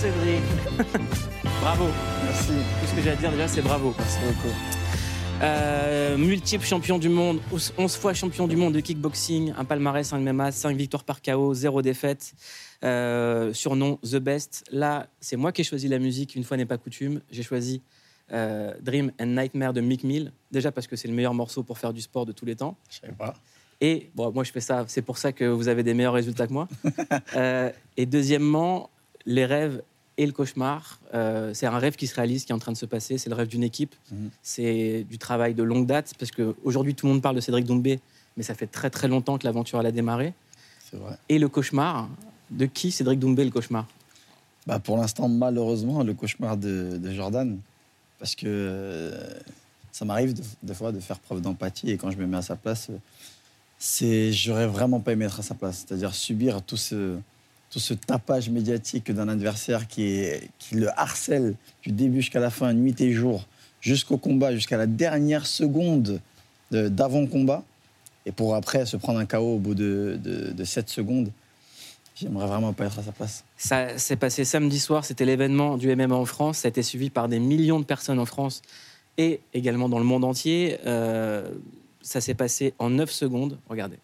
Cédric. bravo. Merci. Tout ce que j'ai à dire déjà, c'est bravo. Merci beaucoup. Euh, multiple champion du monde, 11 fois champion du monde de kickboxing, un palmarès, un MMA, 5 victoires par KO, 0 défaite. Euh, surnom The Best. Là, c'est moi qui ai choisi la musique, une fois n'est pas coutume. J'ai choisi euh, Dream and Nightmare de Mick Mill. Déjà parce que c'est le meilleur morceau pour faire du sport de tous les temps. Je savais pas. Et bon, moi, je fais ça, c'est pour ça que vous avez des meilleurs résultats que moi. Euh, et deuxièmement, les rêves et le cauchemar. Euh, c'est un rêve qui se réalise, qui est en train de se passer. C'est le rêve d'une équipe. Mhm. C'est du travail de longue date, parce qu'aujourd'hui, tout le monde parle de Cédric Doumbé, mais ça fait très très longtemps que l'aventure a démarré. C'est vrai. Et le cauchemar, de qui Cédric Doumbé le cauchemar? Bah, pour l'instant, malheureusement, le cauchemar de, de Jordan. Parce que euh, ça m'arrive de- des fois de faire preuve d'empathie et quand je me mets à sa place, euh, c'est j'aurais vraiment pas aimé être à sa place. C'est-à-dire subir tout ce, tout ce tapage médiatique d'un adversaire qui, le harcèle du début jusqu'à la fin, nuit et jour, jusqu'au combat, jusqu'à la dernière seconde de- d'avant-combat. Et pour après se prendre un KO au bout de, de, de 7 secondes, j'aimerais vraiment pas être à sa place. Ça s'est passé samedi soir, c'était l'événement du MMA en France. Ça a été suivi par des millions de personnes en France et également dans le monde entier. Euh, ça s'est passé en 9 secondes. Regardez.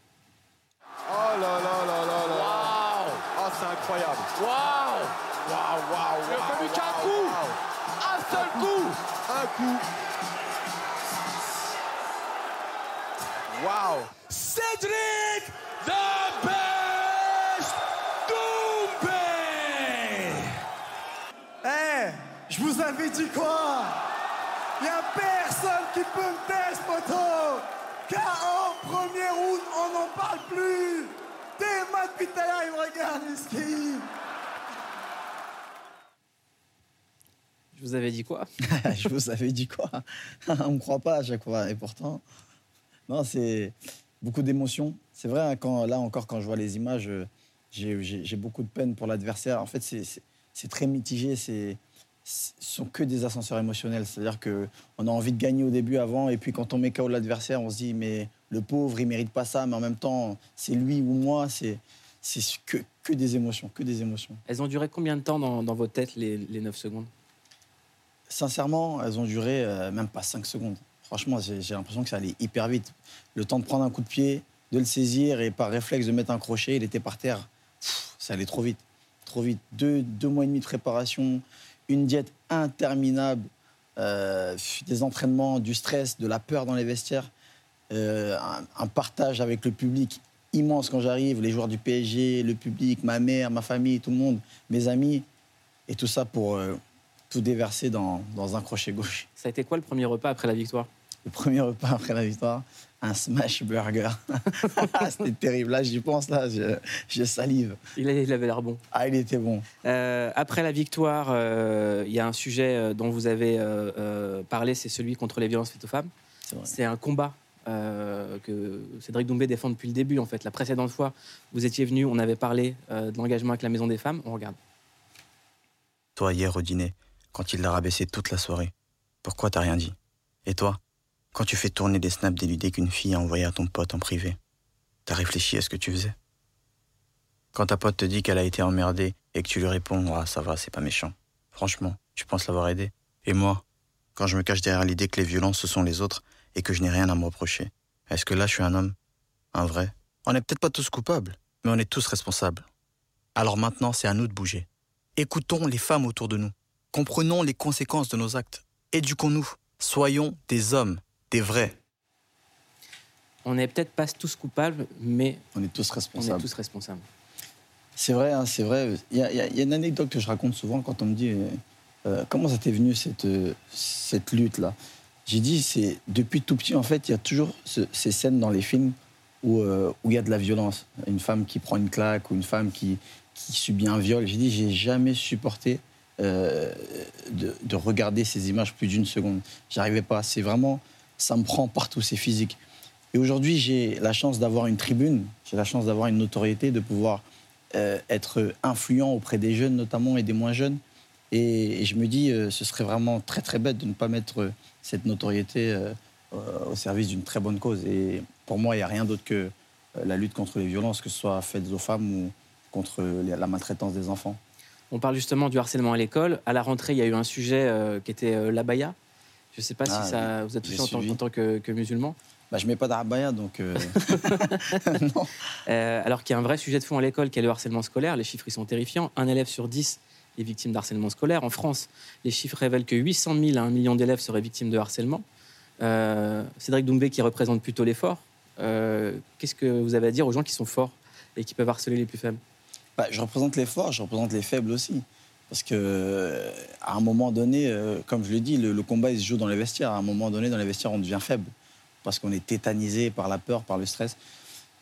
Oh là là là là là. Waouh. Oh, c'est incroyable. Waouh. Waouh, waouh, Il a fallu qu'un coup. Un seul coup Un coup. Waouh. Cédric The Best Doumbé Eh, je vous avais dit quoi? Y a personne qui peut me tester, poteau KO, premier round, on n'en parle plus Théma depuis tout à l'heure, il me regarde, Miski Je vous avais dit quoi? Je vous avais dit quoi? On me croit pas à chaque fois. Et pourtant, non, c'est beaucoup d'émotions. C'est vrai, hein, quand, là encore, quand je vois les images, euh, j'ai- beaucoup de peine pour l'adversaire. En fait, c'est- très mitigé. C'est ce sont que des ascenseurs émotionnels. C'est-à-dire que on a envie de gagner au début, avant, et puis quand on met KO l'adversaire, on se dit mais le pauvre, il mérite pas ça. Mais en même temps, c'est lui ou moi. C'est que, que des émotions, que des émotions. Elles ont duré combien de temps dans, dans vos têtes, les, les 9 secondes? Sincèrement, elles ont duré euh, même pas 5 secondes. Franchement, j'ai j'ai l'impression que ça allait hyper vite. Le temps de prendre un coup de pied, de le saisir et par réflexe de mettre un crochet, il était par terre. Pff, ça allait trop vite. Trop vite. Deux, deux mois et demi de préparation, une diète interminable, euh, des entraînements, du stress, de la peur dans les vestiaires, euh, un, partage avec le public immense quand j'arrive, les joueurs du PSG, le public, ma mère, ma famille, tout le monde, mes amis. Et tout ça pour euh, tout déverser dans, dans un crochet gauche. Ça a été quoi le premier repas après la victoire? Le premier repas après la victoire, un smash burger. C'était terrible. Là, j'y pense, là, je, je salive. il, avait l'air bon. Ah, il était bon. Euh, après la victoire, euh, il y a un sujet euh, dont vous avez euh, parlé, c'est celui contre les violences faites aux femmes. C'est un combat euh, que Cédric Doumbé défend depuis le début. En fait, la précédente fois, vous étiez venu, on avait parlé euh, de l'engagement avec la Maison des Femmes. On regarde. Toi, hier au dîner, quand il l'a rabaissé toute la soirée, pourquoi t'as rien dit? Et toi, quand tu fais tourner des snaps déludés qu'une fille a envoyés à ton pote en privé, t'as réfléchi à ce que tu faisais? Quand ta pote te dit qu'elle a été emmerdée et que tu lui réponds Ah, ça va, c'est pas méchant. Franchement, tu penses l'avoir aidé? Et moi, quand je me cache derrière l'idée que les violences ce sont les autres et que je n'ai rien à me reprocher, est-ce que là je suis un homme? Un vrai? On n'est peut-être pas tous coupables, mais on est tous responsables. Alors maintenant, c'est à nous de bouger. Écoutons les femmes autour de nous. Comprenons les conséquences de nos actes. Éduquons-nous. Soyons des hommes, des vrais. On n'est peut-être pas tous coupables, mais On est tous on est responsables. tous responsables. C'est vrai, hein, c'est vrai. Il y, a, y y une anecdote que je raconte souvent quand on me dit euh, euh, comment ça t'est venu cette, euh, cette lutte-là? J'ai dit, c'est depuis tout petit, en fait, il y a toujours ce- ces scènes dans les films où euh, où il y a de la violence. Une femme qui prend une claque ou une femme qui, qui subit un viol. J'ai dit, j'ai jamais supporté euh, de, de regarder ces images plus d'une seconde. J'arrivais pas. C'est vraiment, ça me prend partout, c'est physique. Et aujourd'hui, j'ai la chance d'avoir une tribune, j'ai la chance d'avoir une notoriété, de pouvoir euh, être influent auprès des jeunes notamment et des moins jeunes. Et, je me dis, euh, ce serait vraiment très très bête de ne pas mettre euh, cette notoriété au service d'une très bonne cause. Et pour moi, il n'y a rien d'autre que la lutte contre les violences, que ce soit faites aux femmes ou contre la maltraitance des enfants. On parle justement du harcèlement à l'école. À la rentrée, il y a eu un sujet qui était l'abaya. Je ne sais pas Ah, si ça vous a touché en tant, suivi. en tant que, que musulman. Bah, je mets pas d'arabaya, donc. euh, non. Euh, alors qu'il y a un vrai sujet de fond à l'école qui est le harcèlement scolaire. Les chiffres ils sont terrifiants. Un élève sur dix est victime d'harcèlement scolaire. En France, les chiffres révèlent que 800 000 à 1 million d'élèves seraient victimes de harcèlement. Euh, Cédric Doumbé qui représente plutôt les forts. Qu'est-ce que vous avez à dire aux gens qui sont forts et qui peuvent harceler les plus faibles? Bah, je représente les forts, je représente les faibles aussi. Parce que euh, à un moment donné, euh, comme je le dis, le, combat se joue dans les vestiaires. À un moment donné, dans les vestiaires, on devient faible parce qu'on est tétanisé par la peur, par le stress.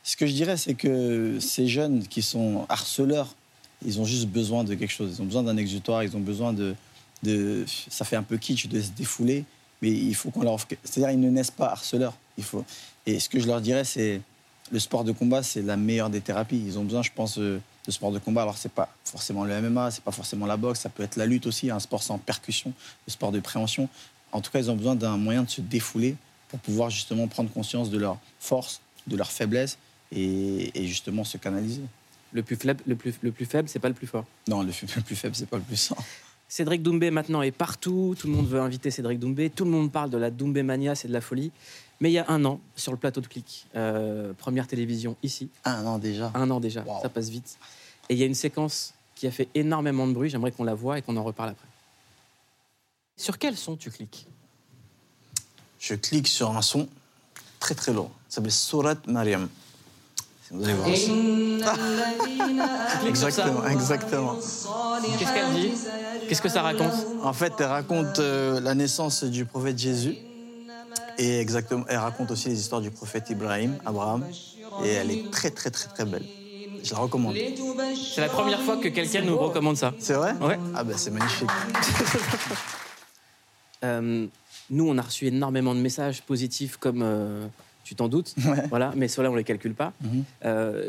Ce que je dirais, c'est que ces jeunes qui sont harceleurs, ils ont juste besoin de quelque chose. Ils ont besoin d'un exutoire, ils ont besoin de. Ça fait un peu kitsch de se défouler, mais il faut qu'on leur. C'est-à-dire, ils ne naissent pas harceleurs. Il faut. Et ce que je leur dirais, c'est le sport de combat, c'est la meilleure des thérapies. Ils ont besoin, je pense, euh, de sport de combat. Alors, c'est pas forcément le MMA, c'est pas forcément la boxe, ça peut être la lutte aussi, un sport sans percussion, le sport de préhension. En tout cas, ils ont besoin d'un moyen de se défouler pour pouvoir justement prendre conscience de leurs forces, de leurs faiblesses et, et justement se canaliser. Le plus faible, le plus, le plus faible, c'est pas le plus fort. Non, le, le plus faible, c'est pas le plus sain. Cédric Doumbé maintenant est partout. Tout le monde veut inviter Cédric Doumbé. Tout le monde parle de la Doumbé mania, c'est de la folie. Mais il y a un an, sur le plateau de Click, euh, première télévision ici, Ah non, déjà. un an déjà, Wow. ça passe vite. Et il y a une séquence qui a fait énormément de bruit. J'aimerais qu'on la voit et qu'on en reparle après. Sur quel son tu cliques? Je clique sur un son très très lourd. Ça s'appelle Surat Mariam. Vous allez voir. Exactement, exactement. Qu'est-ce qu'elle dit? Qu'est-ce que ça raconte? En fait, elle raconte euh, la naissance du prophète Jésus. Et exactement, elle raconte aussi les histoires du prophète Ibrahim, Abraham. Et elle est très, très, très, très belle. Je la recommande. C'est la première fois que quelqu'un nous recommande ça. C'est vrai Ouais. Ah ben, c'est magnifique. Euh, nous, on a reçu énormément de messages positifs, comme euh, tu t'en doutes. Ouais. Voilà, mais ceux-là, on les calcule pas. Mhm. Euh,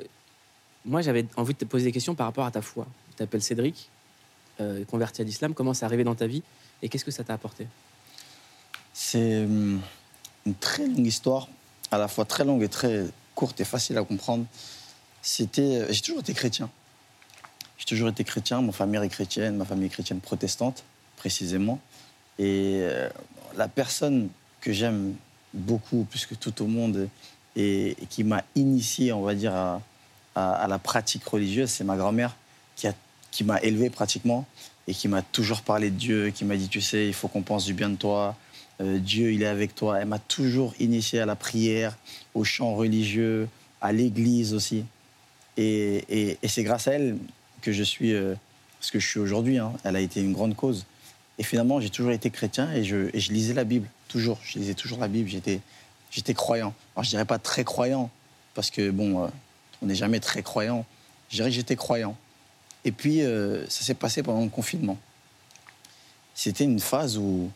moi, j'avais envie de te poser des questions par rapport à ta foi. Tu t'appelles Cédric, euh, converti à l'islam. Comment c'est arrivé dans ta vie et qu'est-ce que ça t'a apporté? C'est hum, une très longue histoire, à la fois très longue et très courte et facile à comprendre. C'était, j'ai toujours été chrétien. J'ai toujours été chrétien. Ma famille est chrétienne, ma famille est chrétienne protestante, précisément. Et euh, la personne que j'aime beaucoup, plus que tout au monde, et, qui m'a initié, on va dire, à, à- à la pratique religieuse, c'est ma grand-mère qui, a- qui m'a élevé pratiquement et qui m'a toujours parlé de Dieu, qui m'a dit, tu sais, il faut qu'on pense du bien de toi. Euh, Dieu, il est avec toi. Elle m'a toujours initié à la prière, au chant religieux, à l'église aussi. Et, c'est grâce à elle que je suis euh, ce que je suis aujourd'hui. hein. Elle a été une grande cause. Et finalement, j'ai toujours été chrétien et je, lisais la Bible, toujours. Je lisais toujours la Bible. J'étais, j'étais croyant. Alors, je dirais pas très croyant, parce que, bon, euh, on n'est jamais très croyant. Je dirais que j'étais croyant. Et puis, ça s'est passé pendant le confinement. C'était une phase où,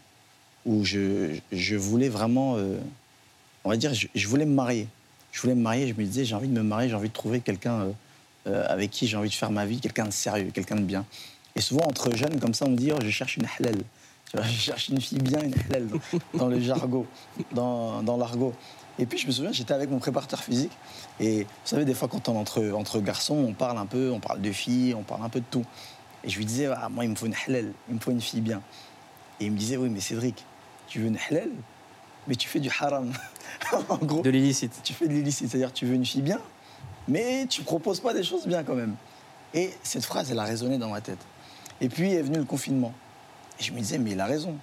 où je, je voulais vraiment, euh, on va dire, je, voulais me marier. Je voulais me marier, je me disais, j'ai envie de me marier, j'ai envie de trouver quelqu'un euh, euh, avec qui j'ai envie de faire ma vie, quelqu'un de sérieux, quelqu'un de bien. Et souvent, entre jeunes, comme ça, on me dit, oh, je cherche une halal. Je cherche une fille bien, une halal, dans, le jargon, dans, dans l'argot. Et puis, je me souviens, j'étais avec mon préparateur physique. Et vous savez, des fois, quand on entre, entre garçons, on parle un peu, on parle de filles, on parle un peu de tout. Et je lui disais, ah, moi, il me faut une halal, il me faut une fille bien. Et il me disait, oui, mais Cédric, tu veux une halal, mais tu fais du haram. en gros, De l'illicite. tu fais de l'illicite, c'est-à-dire tu veux une fille bien, mais tu proposes pas des choses bien quand même. Et cette phrase, elle a résonné dans ma tête. Et puis est venu le confinement. Et je me disais, mais il a raison.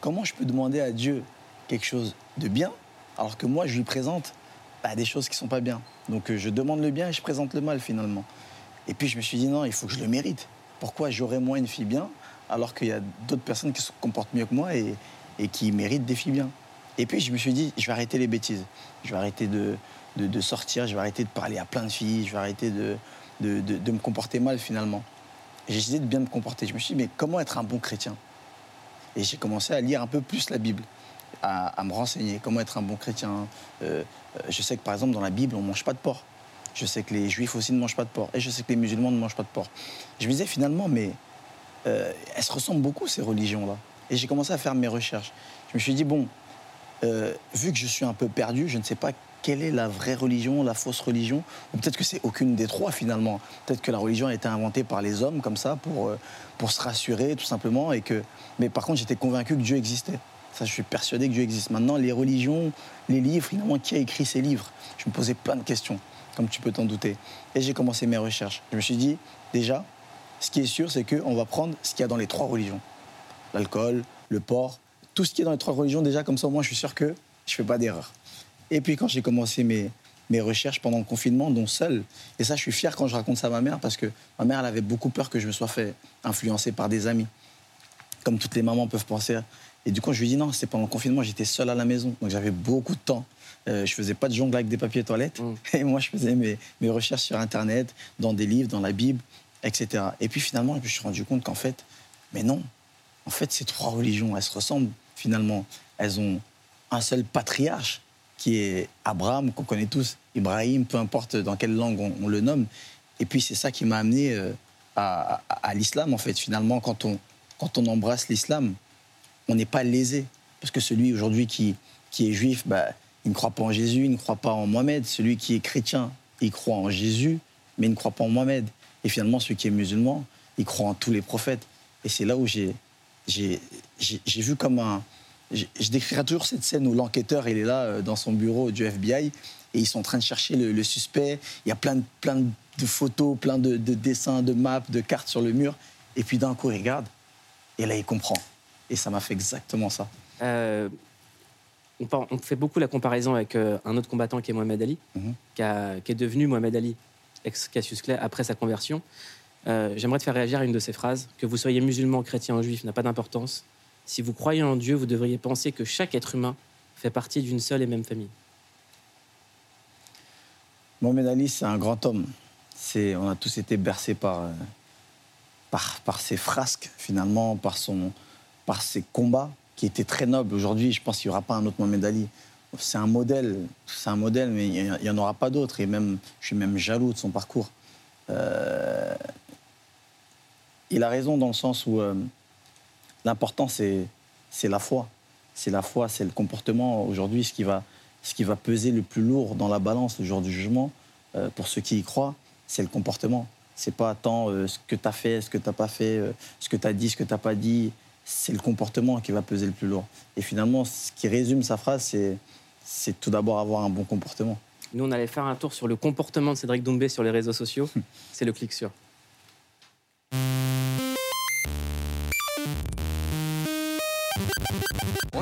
Comment je peux demander à Dieu quelque chose de bien, alors que moi, je lui présente bah, des choses qui sont pas bien? Donc euh, je demande le bien et je présente le mal finalement. Et puis je me suis dit, non, il faut que je le mérite. Pourquoi j'aurais moi une fille bien, alors qu'il y a d'autres personnes qui se comportent mieux que moi et, qui méritent des filles bien et puis je me suis dit, je vais arrêter les bêtises. Je vais arrêter de, sortir, je vais arrêter de parler à plein de filles, je vais arrêter de, me comporter mal finalement. J'ai décidé de bien me comporter. Je me suis dit, mais comment être un bon chrétien? Et j'ai commencé à lire un peu plus la Bible, à, à me renseigner, comment être un bon chrétien? Euh, euh, je sais que par exemple dans la Bible, on ne mange pas de porc. Je sais que les juifs aussi ne mangent pas de porc. Et je sais que les musulmans ne mangent pas de porc. Je me disais finalement, mais euh, elles se ressemblent beaucoup ces religions-là. Et j'ai commencé à faire mes recherches. Je me suis dit, bon, euh, vu que je suis un peu perdu, je ne sais pas quelle est la vraie religion, la fausse religion Ou peut-être que c'est aucune des trois finalement. Peut-être que la religion a été inventée par les hommes comme ça pour, euh, pour se rassurer tout simplement. Et que... Mais par contre, j'étais convaincu que Dieu existait. Ça, je suis persuadé que Dieu existe. Maintenant, les religions, les livres, finalement, qui a écrit ces livres? Je me posais plein de questions, comme tu peux t'en douter. Et j'ai commencé mes recherches. Je me suis dit, déjà, ce qui est sûr, c'est qu'on va prendre ce qu'il y a dans les trois religions. L'alcool, le porc, tout ce qui est dans les trois religions, déjà, comme ça, moi, je suis sûr que je ne fais pas d'erreur. Et puis, quand j'ai commencé mes, mes recherches pendant le confinement, dont seul, et ça, je suis fier quand je raconte ça à ma mère, parce que ma mère, elle avait beaucoup peur que je me sois fait influencer par des amis. Comme toutes les mamans peuvent penser et du coup, je lui dit non, c'était pendant le confinement, j'étais seul à la maison. Donc j'avais beaucoup de temps. Euh, je faisais pas de jongle avec des papiers toilettes. Mm. Et moi, je faisais mes, mes, recherches sur Internet, dans des livres, dans la Bible, Et puis finalement, je me suis rendu compte qu'en fait, mais non. En fait, ces trois religions, elles se ressemblent finalement. Elles ont un seul patriarche, qui est Abraham, qu'on connaît tous, Ibrahim, peu importe dans quelle langue on, le nomme. Et puis c'est ça qui m'a amené euh, à l'islam, en fait. Finalement, quand on, quand on embrasse l'islam, on n'est pas lésé. Parce que celui aujourd'hui qui, qui est juif, bah, il ne croit pas en Jésus, il ne croit pas en Mohamed. Celui qui est chrétien, il croit en Jésus, mais il ne croit pas en Mohamed. Et finalement, celui qui est musulman, il croit en tous les prophètes. Et c'est là où j'ai, j'ai, vu comme un... Je décrirai toujours cette scène où l'enquêteur, il est là euh, dans son bureau du FBI et ils sont en train de chercher le, suspect. Il y a plein de, plein de photos, plein de, de dessins, de maps, de cartes sur le mur. Et puis d'un coup, il regarde et là, il comprend. Et ça m'a fait exactement ça. Euh, on, fait beaucoup la comparaison avec euh, un autre combattant qui est Mohamed Ali, mhm. qui, est devenu Mohamed Ali, ex-Cassius Clay, après sa conversion. Euh, j'aimerais te faire réagir à une de ces phrases. Que vous soyez musulman, chrétien ou juif n'a pas d'importance. Si vous croyez en Dieu, vous devriez penser que chaque être humain fait partie d'une seule et même famille. Mohamed Ali, c'est un grand homme. On a tous été bercés par, par, par ses frasques, finalement, par son, par ses combats qui étaient très nobles. Aujourd'hui, je pense qu'il n'y aura pas un autre Mohamed Ali. C'est un modèle, c'est un modèle, mais il n'y en aura pas d'autres. Et même, je suis même jaloux de son parcours. Euh, il a raison dans le sens où euh, l'important, c'est, c'est la foi. C'est la foi, c'est le comportement. Aujourd'hui, ce qui va, ce qui va peser le plus lourd dans la balance le jour du jugement, euh, pour ceux qui y croient, c'est le comportement. C'est pas tant ce que tu as fait, ce que tu n'as pas fait, ce que tu as dit, ce que tu n'as pas dit, c'est le comportement qui va peser le plus lourd. Et finalement, ce qui résume sa phrase, c'est, c'est tout d'abord avoir un bon comportement. Nous, on allait faire un tour sur le comportement de Cédric Doumbé sur les réseaux sociaux. c'est le clic sur.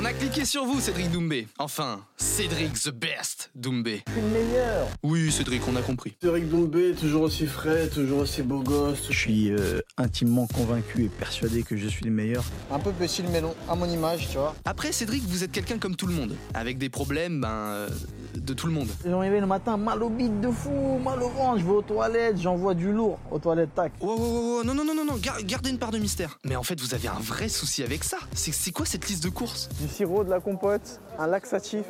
On a cliqué sur vous, Cédric Doumbé. Enfin, Cédric the best Doumbé. le meilleur. Oui, Cédric, on a compris. Cédric Doumbé, toujours aussi frais, toujours aussi beau gosse. Je suis euh, intimement convaincu et persuadé que je suis le meilleur. Un peu petit le melon, à mon image, tu vois. Après, Cédric, vous êtes quelqu'un comme tout le monde, avec des problèmes, ben, euh, de tout le monde. Je me le matin, mal au bide de fou, mal au ventre, je vais aux toilettes, j'envoie du lourd aux toilettes, tac. Oh, oh, oh, non, non, non, non, non, gardez une part de mystère. Mais en fait, vous avez un vrai souci avec ça. C'est quoi cette liste de courses? Sirop, de la compote, un laxatif.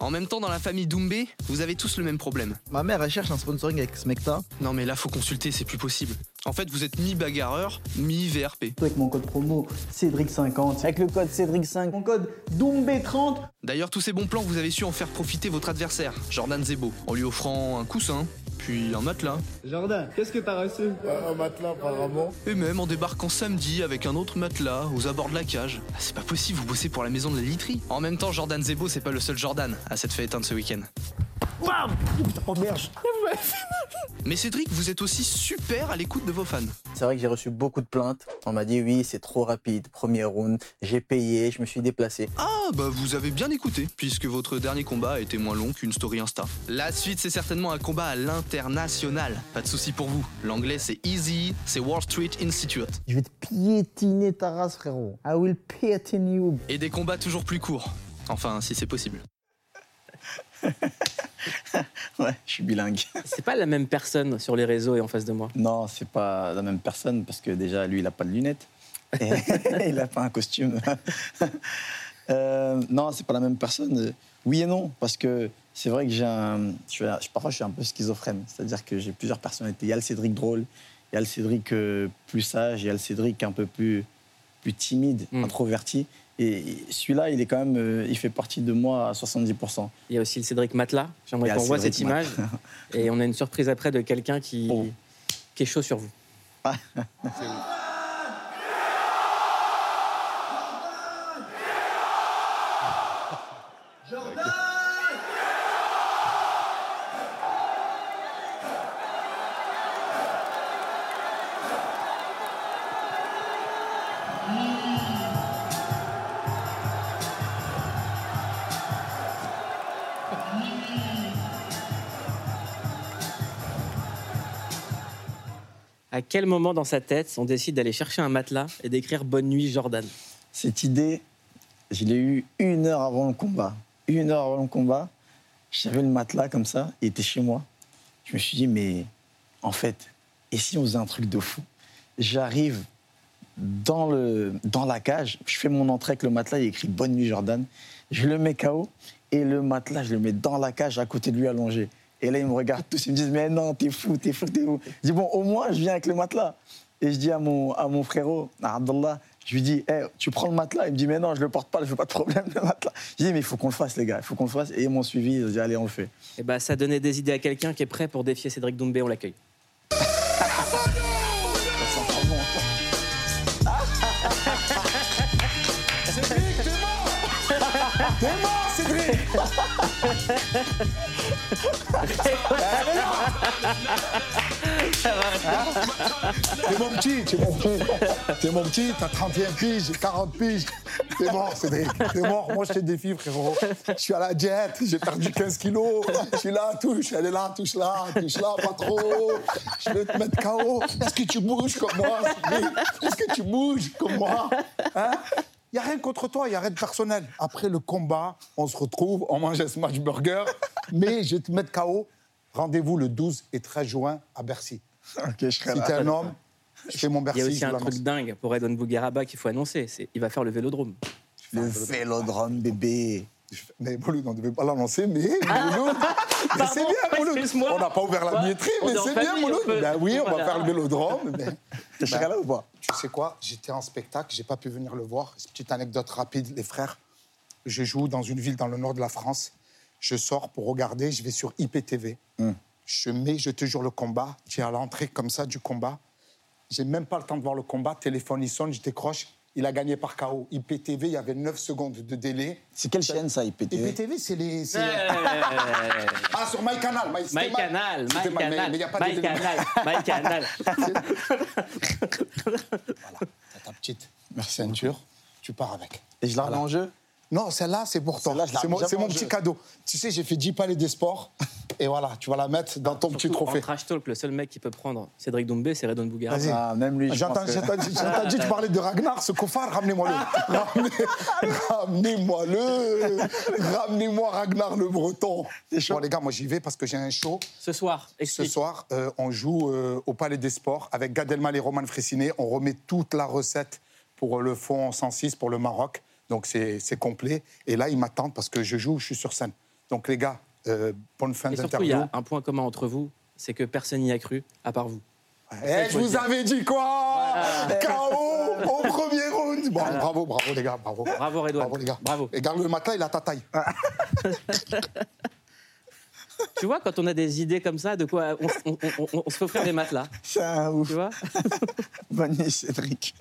En même temps, dans la famille Doumbé, vous avez tous le même problème. Ma mère, elle cherche un sponsoring avec Smecta. Non, mais là, faut consulter, c'est plus possible. En fait, vous êtes mi-bagarreur, mi-VRP. Avec mon code promo Cédric50, avec le code Cédric5, mon code Doumbé30. D'ailleurs, tous ces bons plans, vous avez su en faire profiter votre adversaire, Jordan Zebo, en lui offrant un coussin, puis un matelas. Jordan, qu'est-ce que t'as reçu Un matelas apparemment. Et même en débarquant samedi avec un autre matelas aux abords de la cage. Ah, c'est pas possible, vous bossez pour la maison de. En même temps, Jordan Zebo, c'est pas le seul Jordan à cette fête éteinte ce week-end. Bam Oh merde Mais Cédric, vous êtes aussi super à l'écoute de vos fans. C'est vrai que j'ai reçu beaucoup de plaintes. On m'a dit oui, c'est trop rapide, premier round, j'ai payé, je me suis déplacé. Ah bah vous avez bien écouté, puisque votre dernier combat a été moins long qu'une story Insta. La suite c'est certainement un combat à l'international. Pas de souci pour vous. L'anglais c'est easy, c'est Wall Street Institute. Je vais te piétiner ta race frérot. I will piétiner you. Et des combats toujours plus courts. Enfin, si c'est possible. ouais, je suis bilingue. C'est pas la même personne sur les réseaux et en face de moi. Non, c'est pas la même personne parce que déjà lui, il a pas de lunettes et il a pas un costume. euh, non, c'est pas la même personne. Oui et non, parce que c'est vrai que j'ai un, je parfois je suis un peu schizophrène, c'est-à-dire que j'ai plusieurs personnalités. Il y a le Cédric drôle, il y a le Cédric euh, plus sage, il y a le Cédric un peu plus plus timide, hmm. introverti. Et celui-là, il est quand même, euh, il fait partie de moi à 70%. Il y a aussi le Cédric Matelas. J'aimerais qu'on voit cette image. Et on a une surprise après de quelqu'un qui, Oh. qui est chaud sur vous. À quel moment dans sa tête on décide d'aller chercher un matelas et d'écrire Bonne nuit Jordan? Cette idée, je l'ai eue une heure avant le combat. Une heure avant le combat, j'avais le matelas comme ça, il était chez moi. Je me suis dit, mais en fait, et si on faisait un truc de fou? J'arrive dans, dans la cage, je fais mon entrée avec le matelas, il écrit Bonne nuit Jordan. Je le mets KO et le matelas, je le mets dans la cage à côté de lui allongé. Et là, ils me regardent tous, ils me disent, mais non, t'es fou, t'es fou, t'es fou. Je dis, bon, au moins, je viens avec le matelas. Et je dis à mon, à mon frérot, à Abdallah, je lui dis, Eh, tu prends le matelas? Il me dit, mais non, je le porte pas, je veux pas de problème, le matelas. Je dis, mais il faut qu'on le fasse, les gars, il faut qu'on le fasse. Et ils m'ont suivi, ils ont dit, allez, on le fait. Et bah, ça donnait des idées à quelqu'un qui est prêt pour défier Cédric Doumbé. On l'accueille. Cédric, t'es mort T'es mort, Cédric T'es mon petit, t'es mon petit. T'es mon petit, t'as 31 piges, 40 piges. T'es mort, Cédric. T'es mort. Moi, je te défie, frérot. Je suis à la diète, j'ai perdu 15 kilos. Je suis là, touche, elle est là, touche là, touche là, pas trop. Je vais te mettre KO. Est-ce que tu bouges comme moi, Est-ce que tu bouges comme moi? Hein? Il n'y a rien contre toi, il n'y a rien de personnel. Après le combat, on se retrouve, on mange un smash burger, mais je vais te mettre KO. Rendez-vous le 12 et 13 juin à Bercy. Ok, je serai Si là. t'es un homme, je fais mon Il Bercy. y a aussi un truc dingue pour Edouard Bougueraba qu'il faut annoncer. C'est il va faire le vélodrome. Le vélodrome, bébé. Mais Mouloud, on ne devait pas l'annoncer, mais mais c'est bien. On n'a pas ouvert la billetterie, mais c'est bien Mouloud. Ben oui, on va faire le vélodrome. mais- Tu seras là ou pas Tu sais quoi J'étais en spectacle, j'ai pas pu venir le voir. Petite anecdote rapide, les frères. Je joue dans une ville dans le nord de la France. Je sors pour regarder, je vais sur IPTV. Je mets, je te jure, le combat. Tu es à l'entrée comme ça du combat. J'ai même pas le temps de voir le combat. Téléphone, il sonne, je décroche. Il a gagné par KO. IPTV, il y avait 9 secondes de délai. C'est quelle chaîne, ça, IPTV IPTV, c'est les. c'est-. Ah, sur MyCanal. My, c'était My Canal, c'était My My- mais- Canal, mais il y a pas de My délai. Canal, My Canal. Voilà, t'as ta petite ceinture, tu pars avec. Et je la remets en jeu? Non, celle-là, c'est pour toi. Celle-là, je la C'est mon, remets c'est mon jamais en petit jeu. cadeau. Tu sais, j'ai fait 10 palais des sports. Et voilà, tu vas la mettre dans ton petit trophée. En trash talk, le seul mec qui peut prendre Cédric Doumbé, c'est Redon. Vas-y. Ah, même lui, je J'ai entendu, que- j'ai entendu- j'ai entendu te parler de Ragnar, ce cofard, ramenez-moi-le. Ramenez- Ramenez-moi-le. Ramenez-moi Ragnar le Breton. Bon, les gars, moi j'y vais parce que j'ai un show. Ce soir, Ce explique. soir, euh, on joue euh, au Palais des Sports avec Gad Elmaleh et Roman Fressinet. On remet toute la recette pour euh, le fond 106 pour le Maroc. Donc c'est complet. Et là, ils m'attendent parce que je joue, je suis sur scène. Donc les gars, euh, bonne fin Et surtout, il y d'interview. a un point commun entre vous, c'est que personne n'y a cru, à part vous. Eh, je vous avais dit quoi KO au premier round. Bon, bravo, bravo les gars, bravo. Bravo, Redouane. Bravo les gars. Bravo. Et garde le matelas, il a ta taille. Tu vois, quand on a des idées comme ça, de quoi on, on- on- on- on se fait offrir des matelas. C'est un ouf. Tu vois Bonne nuit, Cédric.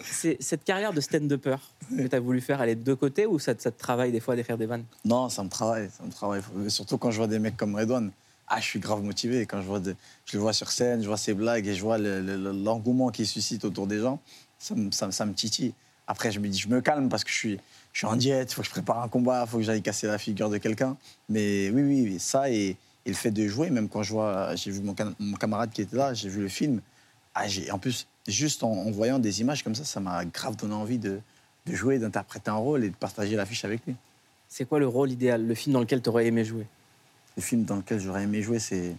C'est, cette carrière de stand-upper que tu as voulu faire, elle est de deux côtés ou ça, te- travaille des fois de faire des vannes? Non, ça me travaille, ça me travaille. Surtout quand je vois des mecs comme Redouane. Ah, je suis grave motivé. Quand je, vois je le vois sur scène, je vois ses blagues et je vois le- le- l'engouement qu'il suscite autour des gens, ça ça, ça me titille. Après, je me dis, je me calme parce que je suis, je suis en diète, il faut que je prépare un combat, il faut que j'aille casser la figure de quelqu'un. Mais oui, oui, ça et, le fait de jouer, même quand je vois, j'ai vu mon, cam- mon camarade qui était là, j'ai vu le film. Ah, en plus, juste en, en voyant des images comme ça, ça m'a grave donné envie de, de jouer, d'interpréter un rôle et de partager l'affiche avec lui. C'est quoi le rôle idéal, le film dans lequel tu aurais aimé jouer? Le film dans lequel j'aurais aimé jouer, c'est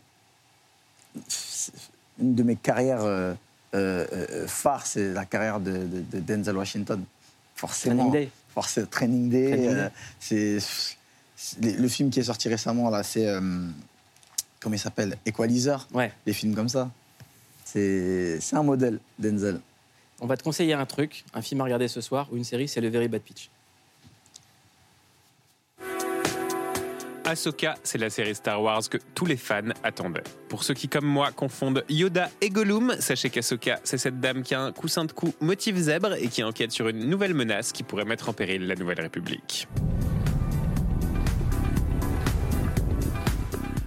une de mes carrières euh, euh, euh, phares, c'est la carrière de, de- de Denzel Washington. Forcément. Training Day. Forcément, Training Day. Training Day. c'est le film qui est sorti récemment là, c'est comment il s'appelle? Equalizer. Ouais. Les films comme ça. C'est un modèle, Denzel. On va te conseiller un truc, un film à regarder ce soir ou une série, c'est le Very Bad Pitch. Ahsoka, c'est la série Star Wars que tous les fans attendaient. Pour ceux qui, comme moi, confondent Yoda et Gollum, sachez qu'Ahsoka, c'est cette dame qui a un coussin de cou motif zèbre et qui enquête sur une nouvelle menace qui pourrait mettre en péril la Nouvelle République.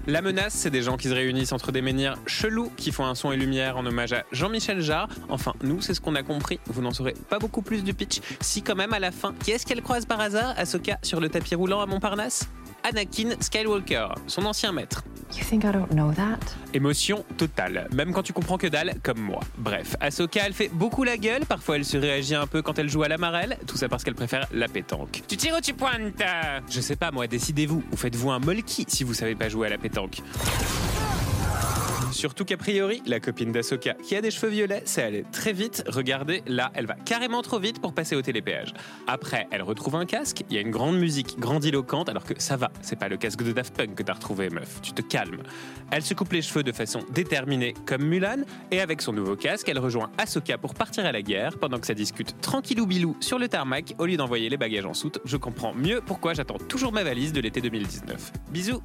La menace, c'est des gens qui se réunissent entre des menhirs chelous qui font un son et lumière en hommage à Jean-Michel Jarre. Enfin, nous, c'est ce qu'on a compris. Vous n'en saurez pas beaucoup plus du pitch. Si, quand même, à la fin, qui est-ce qu'elle croise par hasard, Ahsoka, sur le tapis roulant à Montparnasse? Anakin Skywalker, son ancien maître. You think I don't know that? Émotion totale, même quand tu comprends que dalle, comme moi. Bref, Ahsoka, elle fait beaucoup la gueule, parfois elle se réagit un peu quand elle joue à la marelle, tout ça parce qu'elle préfère la pétanque. Tu tires ou tu pointes? Je sais pas moi, décidez-vous, ou faites-vous un molki si vous savez pas jouer à la pétanque. Surtout qu'a priori, la copine d'Asoka, qui a des cheveux violets, c'est aller très vite. Regardez, là, elle va carrément trop vite pour passer au télépéage. Après, elle retrouve un casque, il y a une grande musique grandiloquente, alors que ça va, c'est pas le casque de Daft Punk que t'as retrouvé, meuf, tu te calmes. Elle se coupe les cheveux de façon déterminée, comme Mulan, et avec son nouveau casque, elle rejoint Ahsoka pour partir à la guerre, pendant que ça discute tranquillou bilou sur le tarmac, au lieu d'envoyer les bagages en soute. Je comprends mieux pourquoi j'attends toujours ma valise de l'été 2019. Bisous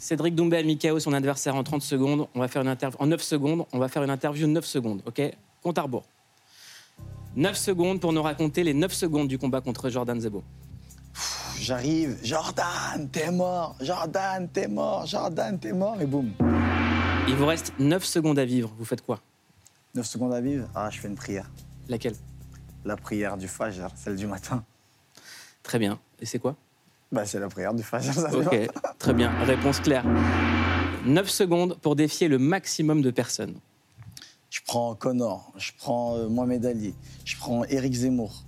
Cédric Doumbé a mis KO son adversaire en 30 secondes. On va faire une interview en 9 secondes. On va faire une interview de 9 secondes, ok? Compte à rebours. 9 secondes pour nous raconter les 9 secondes du combat contre Jordan Zebo. J'arrive, Jordan, t'es mort, Jordan, t'es mort, Jordan, t'es mort, et boum. Il vous reste 9 secondes à vivre. Vous faites quoi? 9 secondes à vivre, ah, je fais une prière. Laquelle? La prière du Fajr, celle du matin. Très bien. Et c'est quoi? Bah, c'est la prière du ça Ok, très bien. Réponse claire. 9 secondes pour défier le maximum de personnes. Je prends Connor, je prends euh, Mohamed Ali, je prends Eric Zemmour,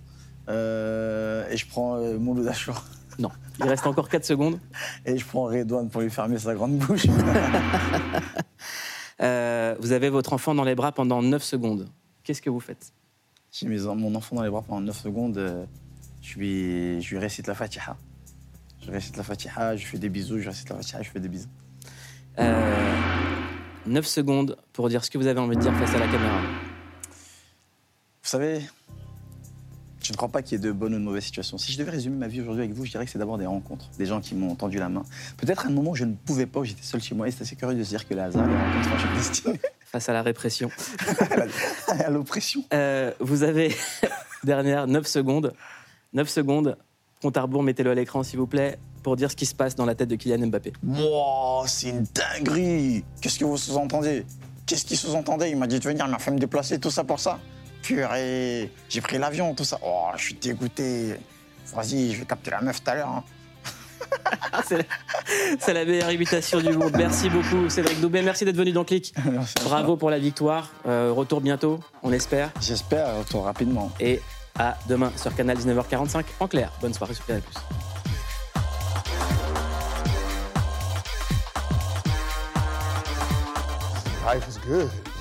euh, et je prends euh, Mouloud Achour. Non. Il reste encore 4 secondes. Et je prends Redouane pour lui fermer sa grande bouche. Euh, vous avez votre enfant dans les bras pendant 9 secondes. Qu'est-ce que vous faites? J'ai mis mon enfant dans les bras pendant 9 secondes, euh, je lui, je lui récite la Fatiha. Je récite la Fatiha, je fais des bisous, je récite la Fatiha, je fais des bisous. Euh, 9 secondes pour dire ce que vous avez envie de dire face à la caméra. Vous savez, je ne crois pas qu'il y ait de bonnes ou de mauvaises situations. Si je devais résumer ma vie aujourd'hui avec vous, je dirais que c'est d'abord des rencontres, des gens qui m'ont tendu la main. Peut-être à un moment où je ne pouvais pas, où j'étais seul chez moi, et c'est assez curieux de se dire que le hasard, les rencontres font chaque destinée. Face à la répression. à l'oppression. Euh, vous avez, dernière, 9 secondes. 9 secondes. Compte à rebours, mettez-le à l'écran, s'il vous plaît, pour dire ce qui se passe dans la tête de Kylian Mbappé. Wow, c'est une dinguerie Qu'est-ce que vous sous-entendez Qu'est-ce qu'il sous-entendait? Il m'a dit de venir, il m'a fait me déplacer, tout ça pour ça? Purée, j'ai pris l'avion, tout ça. Oh, je suis dégoûté. Vas-y, je vais capter la meuf tout à l'heure. hein. C'est c'est la meilleure imitation du monde. Merci beaucoup, Cédric Doubet. Merci d'être venu dans Click. Merci. Bravo pour la victoire. Euh, retour bientôt, on espère. J'espère, retour rapidement. Et à demain sur Canal 19h45 en clair. Bonne soirée sur Canal+. Life is good.